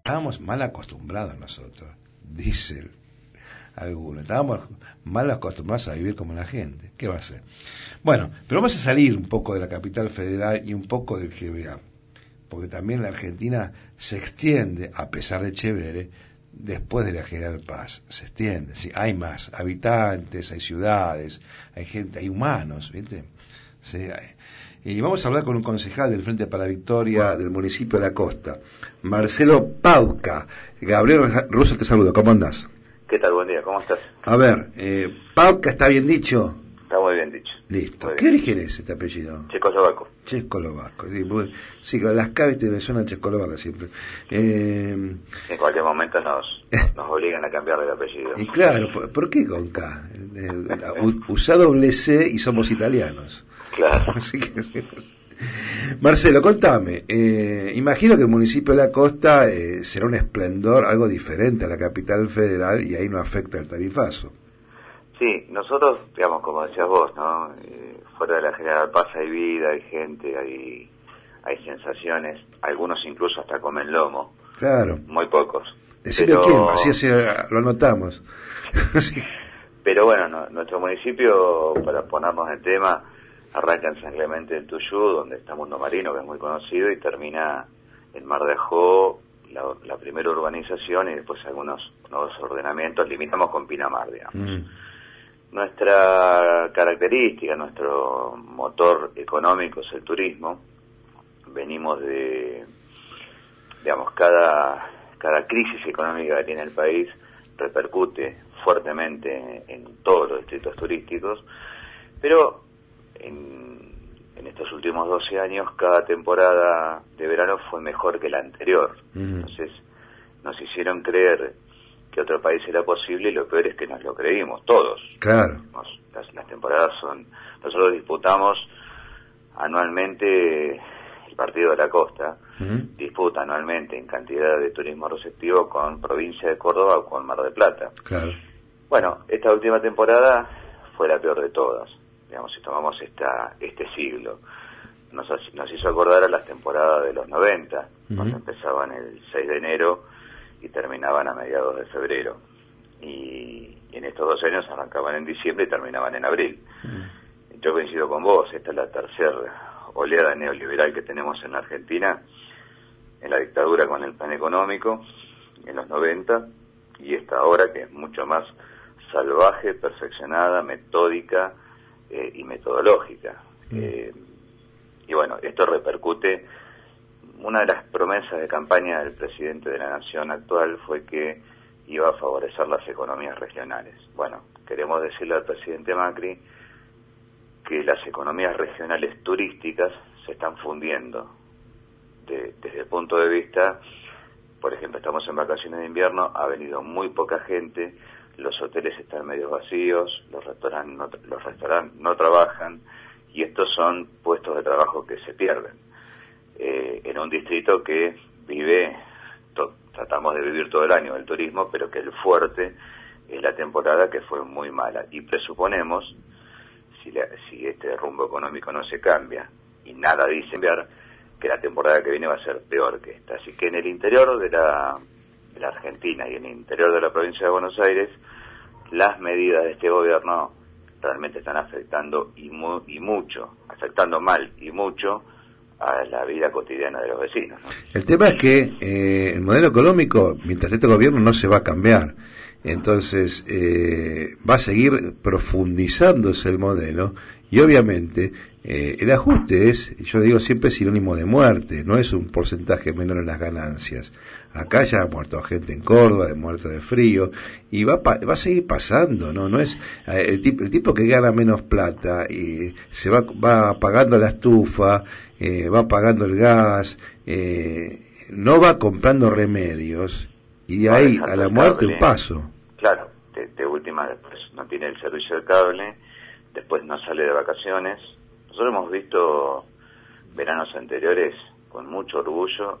Estábamos mal acostumbrados nosotros, dice alguno. Estábamos mal acostumbrados a vivir como la gente. ¿Qué va a ser? Bueno, pero vamos a salir un poco de la capital federal y un poco del GBA. Porque también la Argentina se extiende, a pesar de Chevere, después de la General Paz. Se extiende, ¿sí? hay más habitantes, hay ciudades, hay gente, hay humanos, ¿viste? Y vamos a hablar con un concejal del Frente para la Victoria del municipio de la Costa, Marcelo Pauca. Gabriel Russo te saludo, ¿cómo andás? ¿Qué tal? Buen día, ¿cómo estás? A ver, eh, Pauca está bien dicho. Está muy bien dicho. Listo. ¿Qué origen es este apellido? Checoslovaco. Checoslovaco. Sí, sí, con las caves te suenan checoslovaco siempre. Eh, en cualquier momento nos, nos obligan a cambiar el apellido. Y claro, ¿por, qué con K? Eh, usa doble C y somos italianos. Claro. Marcelo, contame. Eh, imagino que el municipio de la costa eh, será un esplendor, algo diferente a la capital federal y ahí no afecta el tarifazo. Sí, nosotros, digamos, como decías vos, ¿no? Eh, fuera de la General Paz hay vida, hay gente, hay, hay sensaciones, algunos incluso hasta comen lomo. Claro. Muy pocos. Decime quién, así, lo notamos. Pero bueno, nuestro municipio, para ponernos en tema, arranca en San Clemente del Tuyú, donde está Mundo Marino, que es muy conocido, y termina en Mar de Ajó, la, primera urbanización, y después algunos nuevos ordenamientos, limitamos con Pinamar, digamos. Mm. Nuestra característica, nuestro motor económico es el turismo. Venimos de, digamos, cada, cada crisis económica que tiene el país repercute fuertemente en todos los distritos turísticos, pero en, en estos últimos 12 años cada temporada de verano fue mejor que la anterior. Entonces nos hicieron creer que otro país era posible y lo peor es que nos lo creímos todos. Claro. las, temporadas son... Nosotros disputamos anualmente el partido de la costa, disputa anualmente en cantidad de turismo receptivo con provincia de Córdoba o con Mar de Plata. Claro. Bueno, esta última temporada fue la peor de todas, digamos, si tomamos esta, este siglo. Nos, nos hizo acordar a las temporadas de los 90, cuando empezaban el 6 de enero y terminaban a mediados de febrero. Y, en estos dos años arrancaban en diciembre y terminaban en abril. Mm. Yo coincido con vos, esta es la tercera oleada neoliberal que tenemos en Argentina, en la dictadura con el plan económico, en los 90, y esta ahora que es mucho más salvaje, perfeccionada, metódica eh, y metodológica. Mm. Eh, y bueno, esto repercute una de las promesas de campaña del presidente de la Nación actual fue que iba a favorecer las economías regionales. Bueno, queremos decirle al presidente Macri que las economías regionales turísticas se están fundiendo. desde el punto de vista, por ejemplo, estamos en vacaciones de invierno, ha venido muy poca gente, los hoteles están medio vacíos, los restaurantes no, los restaurantes no trabajan y estos son puestos de trabajo que se pierden eh, en un distrito que vive, tratamos de vivir todo el año el turismo, pero que el fuerte es la temporada que fue muy mala. Y presuponemos, si, este rumbo económico no se cambia, y nada dice enviar, que la temporada que viene va a ser peor que esta. Así que en el interior de la, la Argentina y en el interior de la provincia de Buenos Aires, las medidas de este gobierno realmente están afectando y, y mucho, afectando mal y mucho a la vida cotidiana de los vecinos. El tema es que eh, el modelo económico, mientras este gobierno no se va a cambiar, entonces eh, va a seguir profundizándose el modelo y obviamente eh, el ajuste es, yo digo siempre sinónimo de muerte, no es un porcentaje menor en las ganancias. Acá ya ha muerto gente en Córdoba, de muerto de frío, y va, va a seguir pasando, ¿no? No es el tipo, el tipo que gana menos plata y se va, va pagando la estufa, eh, va pagando el gas, eh, no va comprando remedios Y ahí, a la muerte, un paso. Claro, de, última, después no tiene el servicio de cable, después no sale de vacaciones. Nosotros hemos visto veranos anteriores con mucho orgullo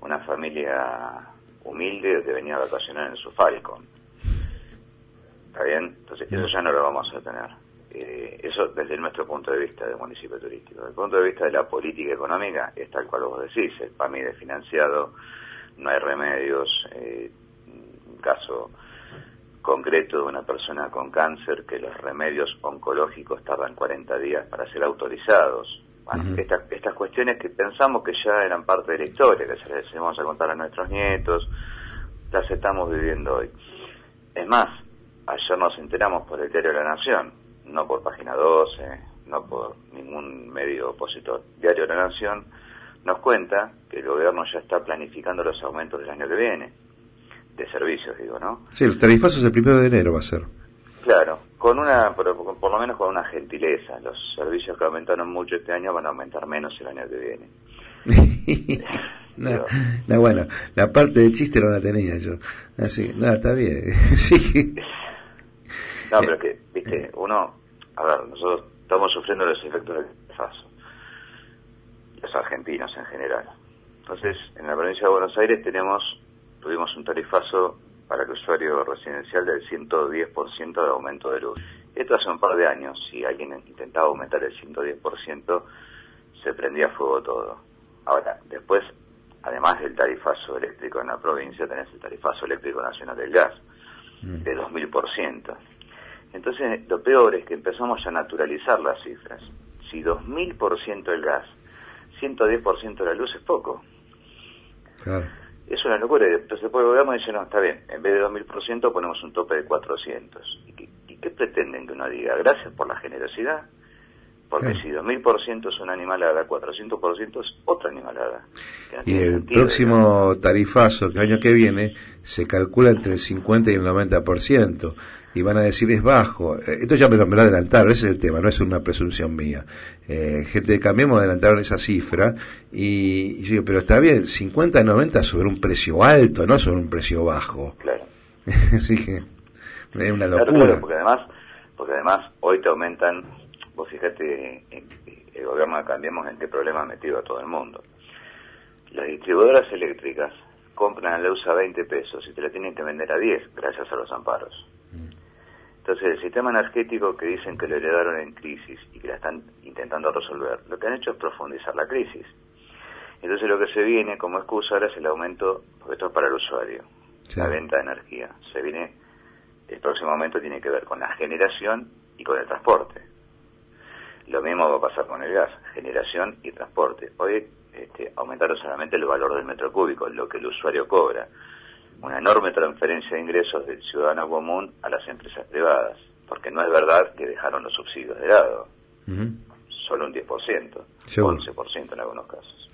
una familia humilde que venía a vacacionar en su Falcon. ¿Está bien? Entonces, eso ya no lo vamos a tener. Eh, eso desde nuestro punto de vista del municipio turístico. Desde el punto de vista de la política económica, es tal cual vos decís, el PAMI desfinanciado, no hay remedios. Eh, un caso concreto de una persona con cáncer que los remedios oncológicos tardan 40 días para ser autorizados. Estas, estas cuestiones que pensamos que ya eran parte de la historia, que se les vamos a contar a nuestros nietos, las estamos viviendo hoy. Es más, ayer nos enteramos por el diario de la Nación, no por Página 12, no por ningún medio opositor. Diario de la Nación nos cuenta que el gobierno ya está planificando los aumentos del año que viene, de servicios, digo, ¿no? Sí, los tarifazos el primero de enero va a ser. Claro, con una, por, por, lo menos con una gentileza. Los servicios que aumentaron mucho este año van a aumentar menos el año que viene. no, bueno, la parte de chiste no la tenía yo. Así, no, está bien. sí. No, pero que, viste, uno, a ver, nosotros estamos sufriendo los efectos del tarifazo, los argentinos en general. Entonces, en la provincia de Buenos Aires tenemos, tuvimos un tarifazo para el usuario residencial del 110% de aumento de luz. Esto hace un par de años, si alguien intentaba aumentar el 110%, se prendía fuego todo. Ahora, después, además del tarifazo eléctrico en la provincia, tenés el tarifazo eléctrico nacional del gas, mm. de 2000%. Entonces, lo peor es que empezamos a naturalizar las cifras. Si 2000% el gas, 110% de la luz es poco. Claro. Es una locura. Entonces, después el gobierno dice, no, está bien, en vez de 2000% ponemos un tope de 400. ¿Y qué, ¿Y qué pretenden que uno diga? Gracias por la generosidad. Porque si 2000% es una animalada, 400% es otra animalada. y el próximo tarifazo, que el año que viene, se calcula entre el 50 y el 90% y van a decir es bajo. Eh, esto ya me lo, me lo adelantaron, ese es el tema, no es una presunción mía. Eh, gente de Cambiemos adelantaron esa cifra y, yo digo, pero está bien, 50 90 sobre un precio alto, no sobre un precio bajo. Claro. Así que es una locura. porque además, porque además hoy te aumentan, vos fíjate, el gobierno de Cambiemos en qué problema ha metido a todo el mundo. Las distribuidoras eléctricas compran la luz a 20 pesos y te la tienen que vender a 10 gracias a los amparos. Entonces, el sistema energético que dicen que lo heredaron en crisis y que la están intentando resolver, lo que han hecho es profundizar la crisis. Entonces, lo que se viene como excusa ahora es el aumento, porque esto es para el usuario, la venta de energía. Se viene, el próximo aumento tiene que ver con la generación y con el transporte. Lo mismo va a pasar con el gas, generación y transporte. Hoy este, aumentaron solamente el valor del metro cúbico, lo que el usuario cobra una enorme transferencia de ingresos del ciudadano común a las empresas privadas, porque no es verdad que dejaron los subsidios de lado, solo un 10%, 11% en algunos casos.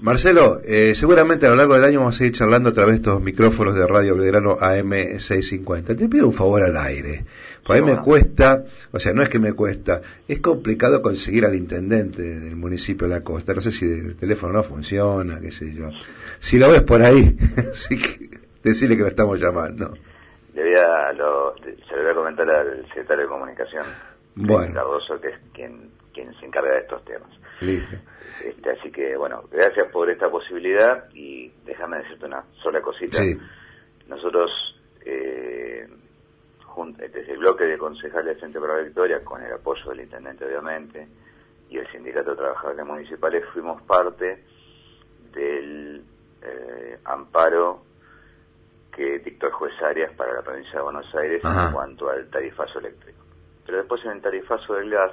Marcelo, eh, seguramente a lo largo del año vamos a ir charlando a través de estos micrófonos de Radio Belgrano AM650. Te pido un favor al aire. Pues a mí me cuesta, o sea, no es que me cuesta, es complicado conseguir al intendente del municipio de la costa. No sé si el teléfono no funciona, qué sé yo. Si lo ves por ahí, decirle que lo estamos llamando. Le voy a lo, se lo voy a comentar al secretario de Comunicación, bueno. Cardoso, que es quien, quien se encarga de estos temas. Listo. Este, así que, bueno, gracias por esta posibilidad y déjame decirte una sola cosita. Nosotros, eh, desde el bloque de concejales de Frente para la Victoria, con el apoyo del intendente, obviamente, y el Sindicato de Trabajadores Municipales, fuimos parte del eh, amparo que dictó el juez Arias para la provincia de Buenos Aires en cuanto al tarifazo eléctrico. Pero después en el tarifazo del gas,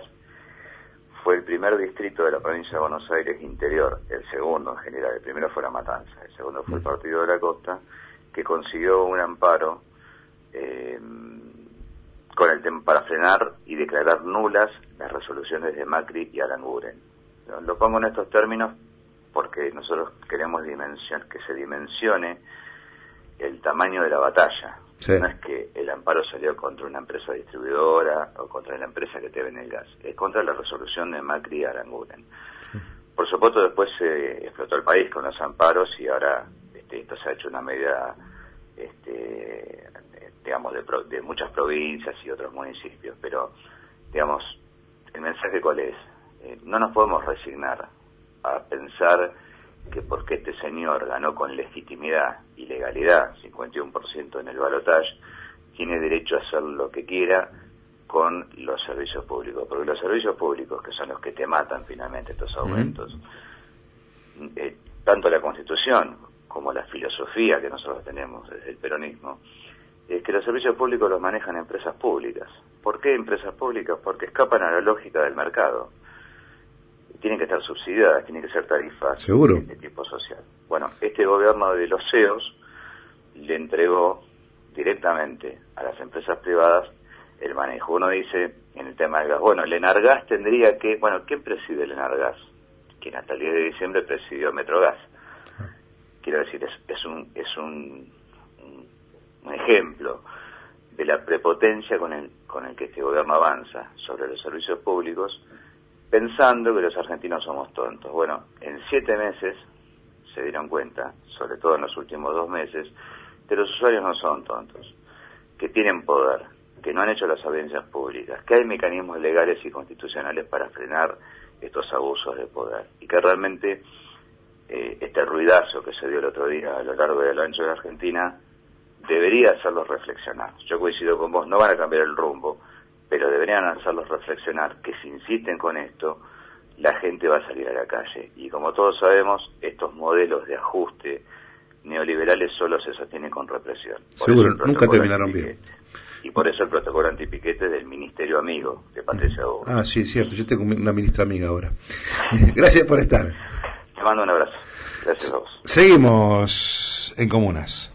fue el primer distrito de la provincia de Buenos Aires interior, el segundo en general, el primero fue La Matanza, el segundo fue el mm. Partido de la Costa, que consiguió un amparo eh, con el para frenar y declarar nulas las resoluciones de Macri y Aranguren. Lo pongo en estos términos porque nosotros queremos dimension, que se dimensione el tamaño de la batalla. No es que el amparo salió contra una empresa distribuidora o contra la empresa que te vende el gas, es contra la resolución de Macri y Aranguren. Por supuesto, después se explotó el país con los amparos y ahora este, esto se ha hecho una medida este, digamos, de, de muchas provincias y otros municipios, pero, digamos, el mensaje cuál es, eh, no nos podemos resignar a pensar que porque este señor ganó con legitimidad y legalidad, 51% en el balotaje, tiene derecho a hacer lo que quiera con los servicios públicos, porque los servicios públicos, que son los que te matan finalmente estos aumentos, eh, tanto la Constitución como la filosofía que nosotros tenemos desde el peronismo, es que los servicios públicos los manejan empresas públicas. ¿Por qué empresas públicas? Porque escapan a la lógica del mercado. Tienen que estar subsidiadas, tienen que ser tarifas ¿Seguro? de tipo social. Bueno, este gobierno de los CEOs le entregó directamente a las empresas privadas el manejo. Uno dice en el tema del gas, bueno, el Enargas tendría que, bueno, ¿quién preside el Enargas? Quien hasta el 10 de diciembre presidió Metrogas. Quiero decir, es, es un, es un, un, ejemplo de la prepotencia con el, con el que este gobierno avanza sobre los servicios públicos, pensando que los argentinos somos tontos. Bueno, en siete meses se dieron cuenta, sobre todo en los últimos dos meses, que los usuarios no son tontos, que tienen poder, que no han hecho las audiencias públicas, que hay mecanismos legales y constitucionales para frenar estos abusos de poder y que realmente eh, este ruidazo que se dio el otro día a lo largo a lo ancho de la Argentina debería hacerlos reflexionar. Yo coincido con vos, no van a cambiar el rumbo, pero deberían hacerlos reflexionar que si insisten con esto, la gente va a salir a la calle. Y como todos sabemos, estos modelos de ajuste neoliberales solo se sostienen con represión. Por Seguro, nunca terminaron bien. Y por eso el protocolo antipiquete del Ministerio Amigo de Patricia Hugo. Ah, sí, cierto. Yo tengo una ministra amiga ahora. Gracias por estar. Te mando un abrazo. Gracias a vos. Seguimos en Comunas.